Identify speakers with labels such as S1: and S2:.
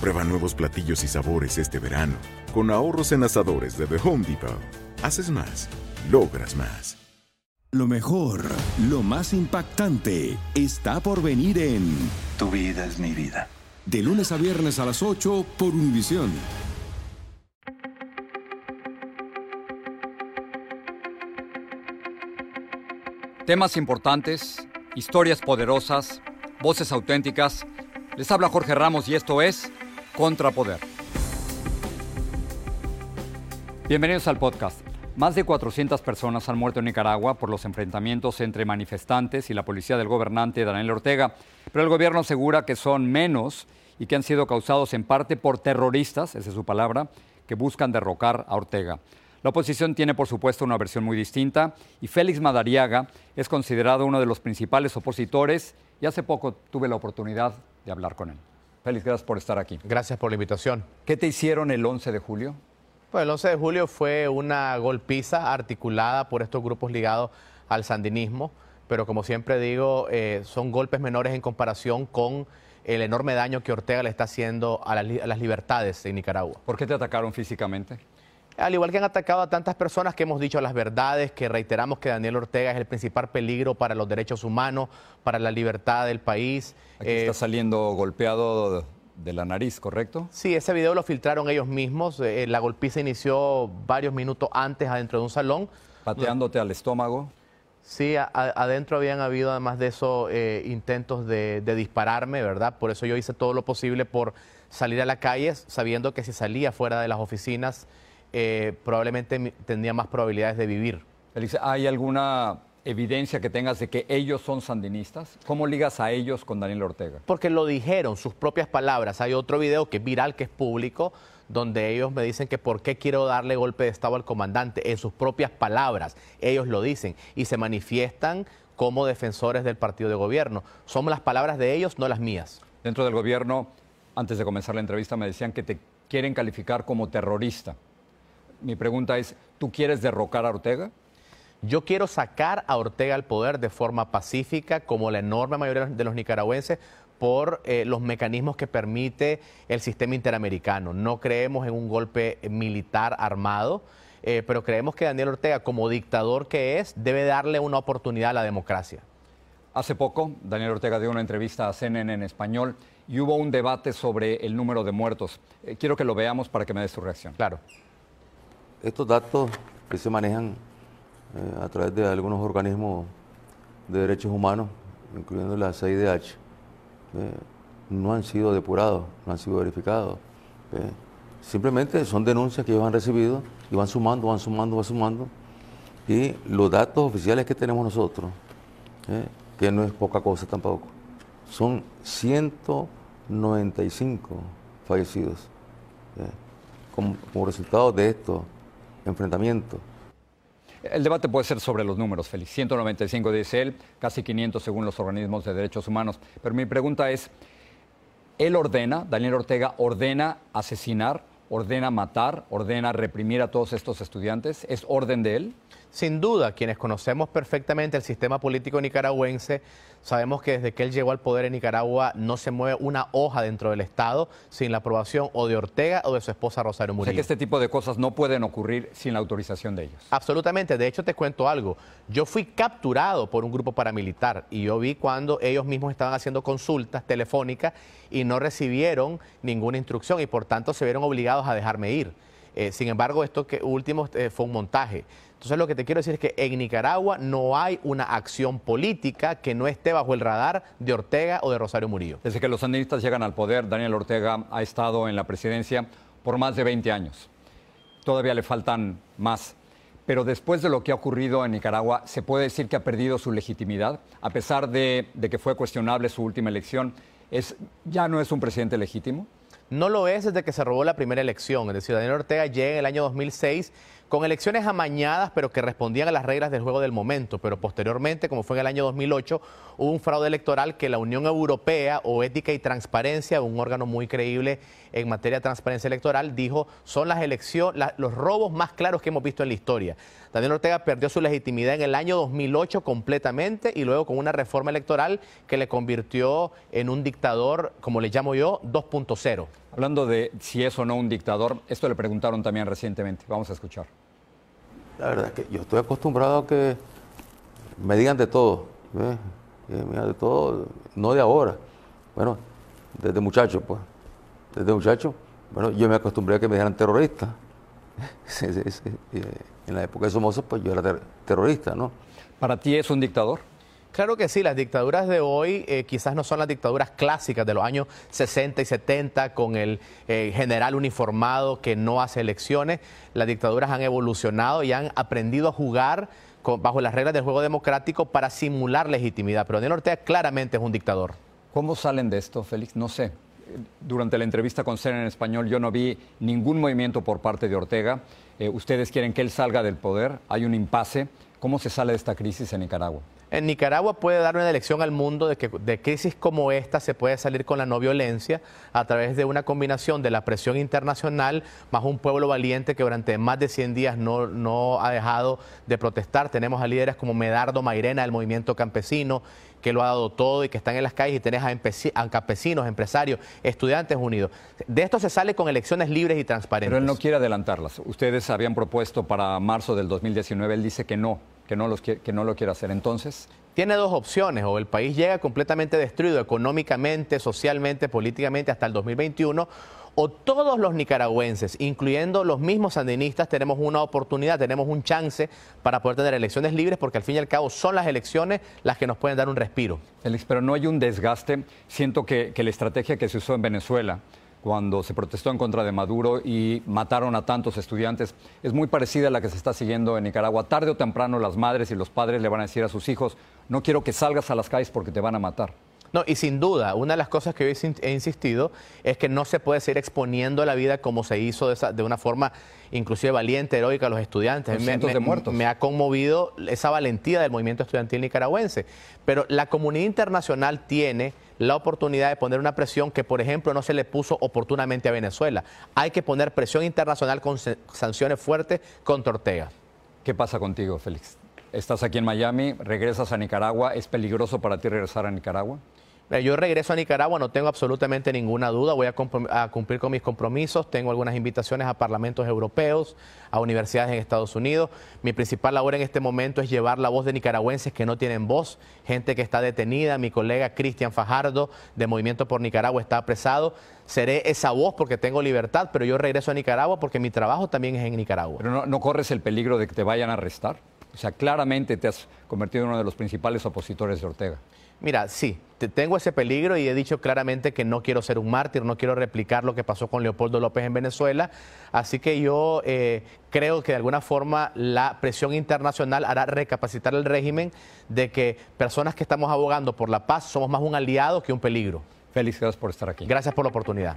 S1: Prueba nuevos platillos y sabores este verano, con ahorros en asadores de The Home Depot. Haces más, logras más.
S2: Lo mejor, lo más impactante, está por venir en
S3: Tu vida es mi vida.
S2: De lunes a viernes a las 8 por Univisión.
S4: Temas importantes, historias poderosas, voces auténticas. Les habla Jorge Ramos y esto es Contrapoder. Bienvenidos al podcast. Más de 400 personas han muerto en Nicaragua por los enfrentamientos entre manifestantes y la policía del gobernante Daniel Ortega, pero el gobierno asegura que son menos y que han sido causados en parte por terroristas, esa es su palabra, que buscan derrocar a Ortega. La oposición tiene, por supuesto, una versión muy distinta y Félix Madariaga es considerado uno de los principales opositores y hace poco tuve la oportunidad de hablar con él. Félix, gracias por estar aquí.
S5: Gracias por la invitación.
S4: ¿Qué te hicieron el 11 de julio?
S5: Pues el 11 de julio fue una golpiza articulada por estos grupos ligados al sandinismo, pero como siempre digo, eh, son golpes menores en comparación con el enorme daño que Ortega le está haciendo a, la, a las libertades en Nicaragua.
S4: ¿Por qué te atacaron físicamente?
S5: Al igual que han atacado a tantas personas que hemos dicho las verdades, que reiteramos que Daniel Ortega es el principal peligro para los derechos humanos, para la libertad del país.
S4: Aquí está saliendo golpeado de la nariz, ¿correcto?
S5: Sí, ese video lo filtraron ellos mismos. Eh, la golpiza inició varios minutos antes adentro de un salón.
S4: ¿Pateándote al estómago?
S5: Sí, a- adentro habían habido además de eso eh, intentos de, de dispararme, ¿verdad? Por eso yo hice todo lo posible por salir a la calle, sabiendo que si salía fuera de las oficinas, eh, probablemente tendría más probabilidades de vivir.
S4: ¿hay alguna evidencia que tengas de que ellos son sandinistas? ¿Cómo ligas a ellos con Daniel Ortega?
S5: Porque lo dijeron, sus propias palabras. Hay otro video que es viral, que es público, donde ellos me dicen que por qué quiero darle golpe de Estado al comandante. En sus propias palabras, ellos lo dicen. Y se manifiestan como defensores del partido de gobierno. Son las palabras de ellos, no las mías.
S4: Dentro del gobierno, antes de comenzar la entrevista, me decían que te quieren calificar como terrorista. Mi pregunta es, ¿tú quieres derrocar a Ortega?
S5: Yo quiero sacar a Ortega al poder de forma pacífica, como la enorme mayoría de los nicaragüenses, por eh, los mecanismos que permite el sistema interamericano. No creemos en un golpe militar armado, eh, pero creemos que Daniel Ortega, como dictador que es, debe darle una oportunidad a la democracia.
S4: Hace poco, Daniel Ortega dio una entrevista a CNN en español y hubo un debate sobre el número de muertos. Eh, quiero que lo veamos para que me des tu reacción.
S5: Claro.
S6: Estos datos que se manejan eh, a través de algunos organismos de derechos humanos, incluyendo la CIDH, eh, no han sido depurados, no han sido verificados. eh. Simplemente son denuncias que ellos han recibido y van sumando, van sumando, van sumando. Y los datos oficiales que tenemos nosotros, que no es poca cosa tampoco, son 195 fallecidos como, resultado de estos enfrentamientos.
S4: El debate puede ser sobre los números, Félix. 195 dice él, casi 500 según los organismos de derechos humanos. Pero mi pregunta es, ¿él ordena, Daniel Ortega ordena asesinar, ordena matar, ordena reprimir a todos estos estudiantes? ¿Es orden de él?
S5: Sin duda, quienes conocemos perfectamente el sistema político nicaragüense, sabemos que desde que él llegó al poder en Nicaragua no se mueve una hoja dentro del Estado sin la aprobación o de Ortega o de su esposa Rosario Murillo.
S4: O sea que este tipo de cosas no pueden ocurrir sin la autorización de ellos.
S5: Absolutamente. De hecho, te cuento algo. Yo fui capturado por un grupo paramilitar y yo vi cuando ellos mismos estaban haciendo consultas telefónicas y no recibieron ninguna instrucción y por tanto se vieron obligados a dejarme ir. Eh, sin embargo, esto que último eh, fue un montaje. Entonces lo que te quiero decir es que en Nicaragua no hay una acción política que no esté bajo el radar de Ortega o de Rosario Murillo.
S4: Desde que los sandinistas llegan al poder, Daniel Ortega ha estado en la presidencia por más de 20 años. Todavía le faltan más. Pero después de lo que ha ocurrido en Nicaragua, ¿se puede decir que ha perdido su legitimidad? A pesar de, de que fue cuestionable su última elección, ¿es, ¿ya no es un presidente legítimo?
S5: No lo es desde que se robó la primera elección. Es decir, Daniel Ortega llega en el año 2006 con elecciones amañadas, pero que respondían a las reglas del juego del momento. Pero posteriormente, como fue en el año 2008, hubo un fraude electoral que la Unión Europea o Ética y Transparencia, un órgano muy creíble en materia de transparencia electoral, dijo son las elecciones, los robos más claros que hemos visto en la historia. Daniel Ortega perdió su legitimidad en el año 2008 completamente y luego con una reforma electoral que le convirtió en un dictador, como le llamo yo, 2.0.
S4: Hablando de si es o no un dictador, esto le preguntaron también recientemente. Vamos a escuchar.
S6: La verdad es que yo estoy acostumbrado a que me digan de todo. ¿eh? De todo, no de ahora. Bueno, desde muchacho, pues. Desde muchacho, bueno, yo me acostumbré a que me dijeran terrorista. en la época de Somoza, pues yo era terrorista, ¿no?
S4: ¿Para ti es un dictador?
S5: Claro que sí, las dictaduras de hoy eh, quizás no son las dictaduras clásicas de los años 60 y 70 con el eh, general uniformado que no hace elecciones. Las dictaduras han evolucionado y han aprendido a jugar bajo las reglas del juego democrático para simular legitimidad. Pero Daniel Ortega claramente es un dictador.
S4: ¿Cómo salen de esto, Félix? No sé. Durante la entrevista con Cena en español yo no vi ningún movimiento por parte de Ortega. Eh, ustedes quieren que él salga del poder, hay un impasse. ¿Cómo se sale de esta crisis en Nicaragua?
S5: En Nicaragua puede dar una lección al mundo de que de crisis como esta se puede salir con la no violencia a través de una combinación de la presión internacional más un pueblo valiente que durante más de 100 días no, no ha dejado de protestar. Tenemos a líderes como Medardo Mairena del movimiento campesino que lo ha dado todo y que están en las calles y tenés a, campesinos, empresarios, estudiantes unidos. De esto se sale con elecciones libres y transparentes.
S4: Pero él no quiere adelantarlas. Ustedes habían propuesto para marzo del 2019, él dice que no que no, los, que no lo quiere hacer. Entonces...
S5: Tiene dos opciones, o el país llega completamente destruido económicamente, socialmente, políticamente hasta el 2021, o todos los nicaragüenses, incluyendo los mismos sandinistas, tenemos una oportunidad, tenemos un chance para poder tener elecciones libres, porque al fin y al cabo son las elecciones las que nos pueden dar un respiro.
S4: Félix, pero no hay un desgaste. Siento que, que la estrategia que se usó en Venezuela, cuando se protestó en contra de Maduro y mataron a tantos estudiantes, es muy parecida a la que se está siguiendo en Nicaragua. Tarde o temprano las madres y los padres le van a decir a sus hijos, no quiero que salgas a las calles porque te van a matar.
S5: No, y sin duda, una de las cosas que he insistido es que no se puede seguir exponiendo la vida como se hizo de, una forma inclusive valiente, heroica a los estudiantes.
S4: Me, de muertos.
S5: me ha conmovido esa valentía del movimiento estudiantil nicaragüense. Pero la comunidad internacional tiene la oportunidad de poner una presión que, por ejemplo, no se le puso oportunamente a Venezuela. Hay que poner presión internacional con sanciones fuertes contra Ortega.
S4: ¿Qué pasa contigo, Félix? Estás aquí en Miami, regresas a Nicaragua. ¿Es peligroso para ti regresar a Nicaragua?
S5: Yo regreso a Nicaragua, no tengo absolutamente ninguna duda, voy a, cumplir con mis compromisos, tengo algunas invitaciones a parlamentos europeos, a universidades en Estados Unidos. Mi principal labor en este momento es llevar la voz de nicaragüenses que no tienen voz, gente que está detenida, mi colega Cristian Fajardo de Movimiento por Nicaragua está apresado. Seré esa voz porque tengo libertad, pero yo regreso a Nicaragua porque mi trabajo también es en Nicaragua.
S4: ¿Pero no, no corres el peligro de que te vayan a arrestar? O sea, claramente te has convertido en uno de los principales opositores de Ortega.
S5: Mira, sí, tengo ese peligro y he dicho claramente que no quiero ser un mártir, no quiero replicar lo que pasó con Leopoldo López en Venezuela. Así que yo eh, creo que de alguna forma la presión internacional hará recapacitar el régimen de que personas que estamos abogando por la paz somos más un aliado que un peligro.
S4: Gracias por estar aquí.
S5: Gracias por la oportunidad.